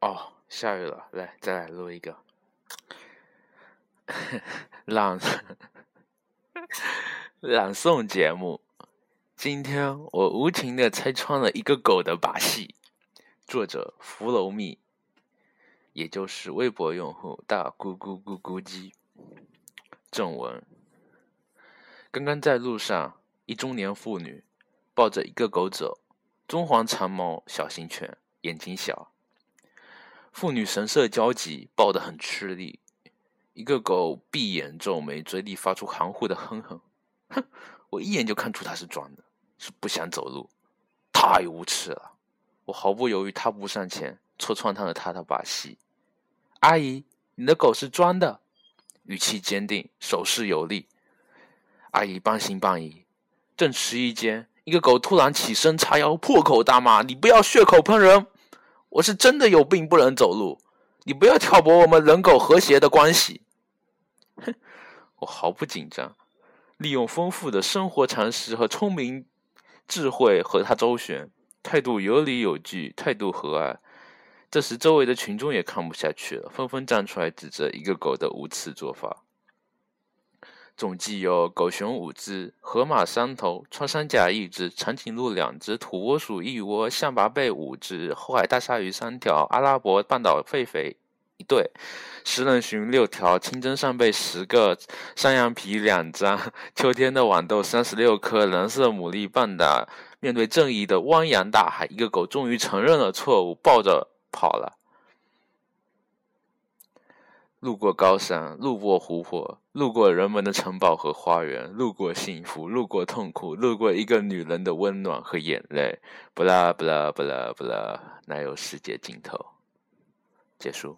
哦，下雨了，来，再来录一个朗朗诵节目。今天我无情的拆穿了一个狗的把戏。作者：福楼蜜，也就是微博用户大咕咕咕咕鸡。正文：刚刚在路上，一中年妇女抱着一个狗走，棕黄长毛小型犬，眼睛小。妇女神色焦急，抱得很吃力。一个狗闭眼皱眉，嘴里发出含糊的哼哼。哼，我一眼就看出它是装的，是不想走路。太无耻了！我毫不犹豫踏步上前，戳穿他的他的把戏。阿姨，你的狗是装的，语气坚定，手势有力。阿姨半信半疑。正迟疑间，一个狗突然起身叉腰，破口大骂：“你不要血口喷人！”我是真的有病，不能走路。你不要挑拨我们人狗和谐的关系。哼，我毫不紧张，利用丰富的生活常识和聪明智慧和他周旋，态度有理有据，态度和蔼。这时，周围的群众也看不下去了，纷纷站出来指责一个狗的无耻做法。总计有狗熊五只，河马三头，穿山甲一只，长颈鹿两只，土拨鼠一窝，象拔蚌五只，后海大鲨鱼三条，阿拉伯半岛狒狒一对，食人熊六条，清蒸扇贝十个，山羊皮两张，秋天的豌豆三十六颗，蓝色牡蛎半打。面对正义的汪洋大海，一个狗终于承认了错误，抱着跑了。路过高山，路过湖泊，路过人们的城堡和花园，路过幸福，路过痛苦，路过一个女人的温暖和眼泪。不啦不啦不啦不啦，哪有世界尽头？结束。